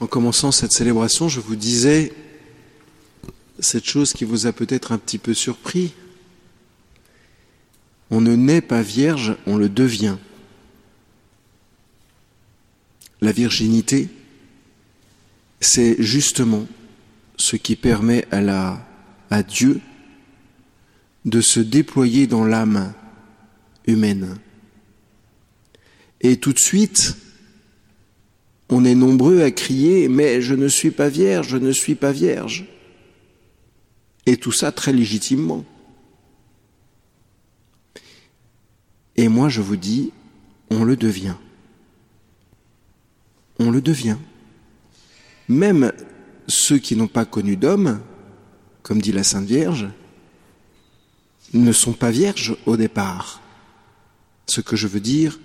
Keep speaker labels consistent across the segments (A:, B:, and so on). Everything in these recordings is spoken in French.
A: En commençant cette célébration, je vous disais cette chose qui vous a peut-être un petit peu surpris. On ne naît pas vierge, on le devient. La virginité, c'est justement ce qui permet à, la, à Dieu de se déployer dans l'âme humaine. Et tout de suite, on est nombreux à crier Mais je ne suis pas vierge, je ne suis pas vierge. Et tout ça très légitimement. Et moi je vous dis, on le devient. On le devient. Même ceux qui n'ont pas connu d'homme, comme dit la Sainte Vierge, ne sont pas vierges au départ. Ce que je veux dire,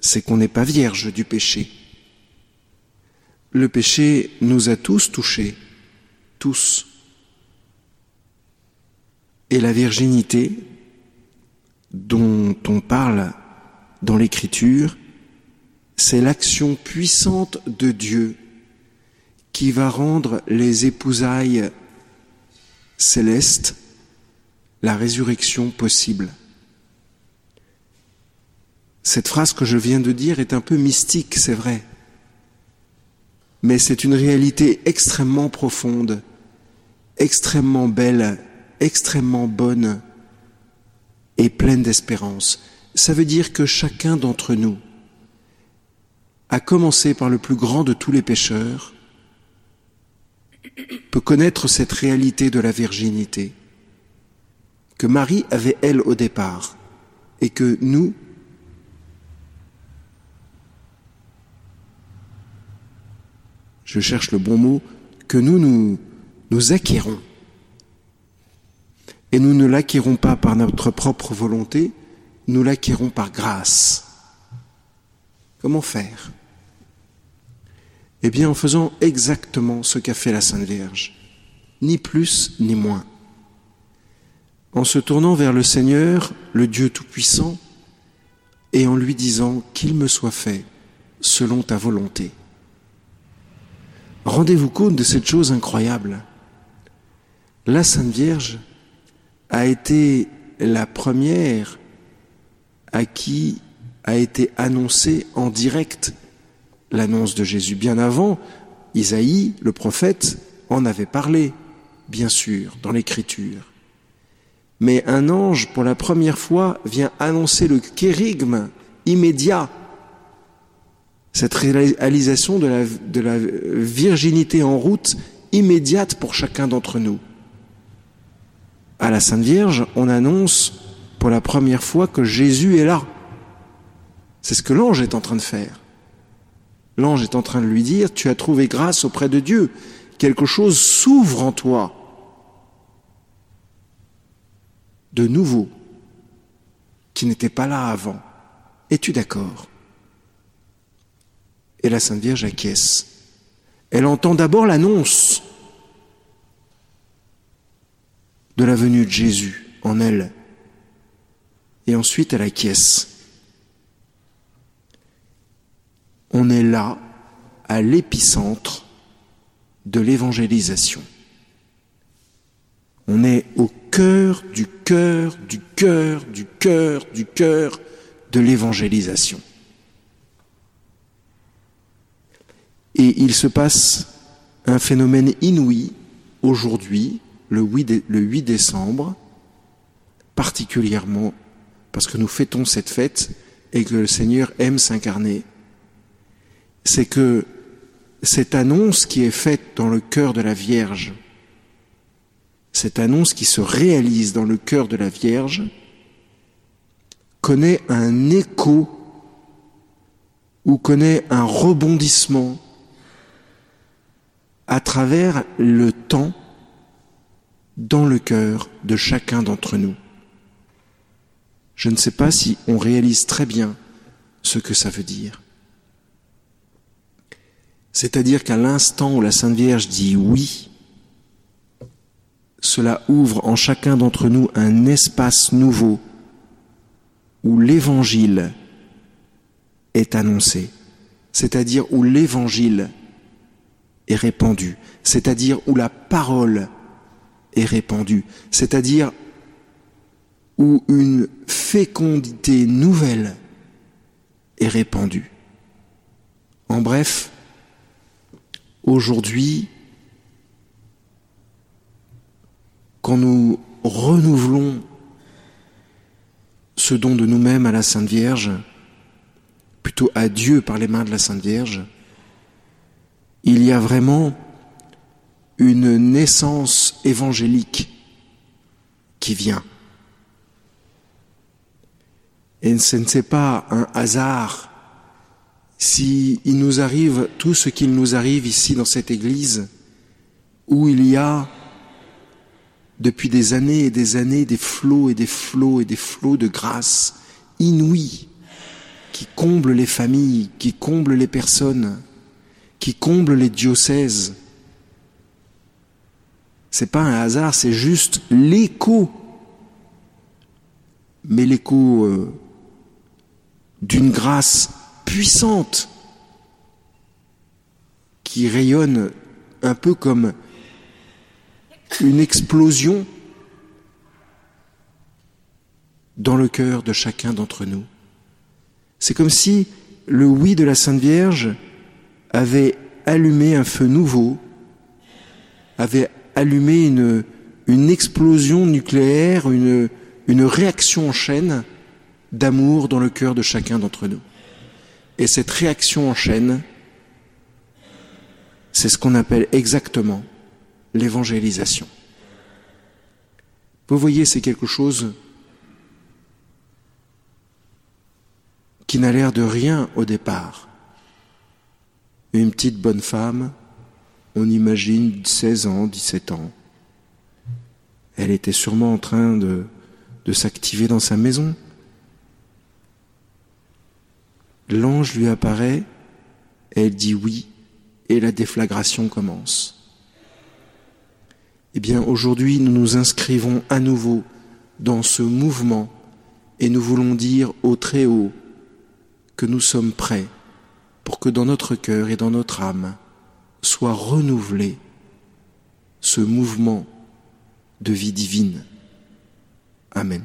A: c'est qu'on n'est pas vierge du péché. Le péché nous a tous touchés, tous. Et la virginité dont on parle dans l'Écriture, c'est l'action puissante de Dieu qui va rendre les épousailles célestes la résurrection possible. Cette phrase que je viens de dire est un peu mystique, c'est vrai, mais c'est une réalité extrêmement profonde, extrêmement belle, extrêmement bonne et pleine d'espérance. Ça veut dire que chacun d'entre nous, à commencer par le plus grand de tous les pécheurs, peut connaître cette réalité de la virginité que Marie avait elle au départ et que nous, je cherche le bon mot, que nous nous, acquérons. Et nous ne l'acquérons pas par notre propre volonté, nous l'acquérons par grâce. Comment faire? Eh bien en faisant exactement ce qu'a fait la Sainte Vierge, ni plus ni moins en se tournant vers le Seigneur, le Dieu Tout-Puissant, et en lui disant qu'il me soit fait selon ta volonté. Rendez-vous compte de cette chose incroyable. La Sainte Vierge a été la première à qui a été annoncée en direct l'annonce de Jésus. Bien avant, Isaïe, le prophète, en avait parlé, bien sûr, dans l'Écriture mais un ange, pour la première fois, vient annoncer le kérigme immédiat, cette réalisation de la, virginité en route immédiate pour chacun d'entre nous. À la Sainte Vierge, on annonce pour la première fois que Jésus est là. C'est ce que l'ange est en train de faire. L'ange est en train de lui dire, tu as trouvé grâce auprès de Dieu, quelque chose s'ouvre en toi. de nouveau qui n'était pas là avant. Es-tu d'accord? Et la Sainte Vierge acquiesce. Elle entend d'abord l'annonce de la venue de Jésus en elle. Et ensuite elle acquiesce. On est là à l'épicentre de l'évangélisation. On est au cœur du cœur du cœur du cœur du cœur de l'évangélisation. Et il se passe un phénomène inouï aujourd'hui, le 8 décembre, particulièrement parce que nous fêtons cette fête et que le Seigneur aime s'incarner, c'est que cette annonce qui est faite dans le cœur de la Vierge, cette annonce qui se réalise dans le cœur de la Vierge connaît un écho ou connaît un rebondissement à travers le temps dans le cœur de chacun d'entre nous. Je ne sais pas si on réalise très bien ce que ça veut dire. C'est-à-dire qu'à l'instant où la Sainte Vierge dit oui, cela ouvre en chacun d'entre nous un espace nouveau où l'évangile est annoncé, c'est-à-dire où l'évangile répandue, c'est-à-dire où la parole est répandue, c'est-à-dire où une fécondité nouvelle est répandue. En bref, aujourd'hui, quand nous renouvelons ce don de nous-mêmes à la Sainte Vierge, plutôt à Dieu par les mains de la Sainte Vierge, il y a vraiment une naissance évangélique qui vient. Et ce n'est pas un hasard si il nous arrive tout ce qu'il nous arrive ici dans cette église, où il y a depuis des années et des années des flots et des flots et des flots de grâce inouïs qui comblent les familles, qui comblent les personnes, qui comblent les diocèses. C'est pas un hasard, c'est juste l'écho, mais l'écho euh, d'une grâce puissante qui rayonne un peu comme une explosion dans le cœur de chacun d'entre nous. C'est comme si le oui de la Sainte Vierge avait allumé un feu nouveau, avait allumé une, explosion nucléaire, une, une réaction en chaîne d'amour dans le cœur de chacun d'entre nous. Et cette réaction en chaîne, c'est ce qu'on appelle exactement l'évangélisation. Vous voyez, c'est quelque chose qui n'a l'air de rien au départ. Une petite bonne femme, on imagine 16 ans, 17 ans. Elle était sûrement en train de, de s'activer dans sa maison. L'ange lui apparaît, elle dit oui, et la déflagration commence. Eh bien, aujourd'hui, nous nous inscrivons à nouveau dans ce mouvement et nous voulons dire au Très-Haut que nous sommes prêts pour que dans notre cœur et dans notre âme soit renouvelé ce mouvement de vie divine. Amen.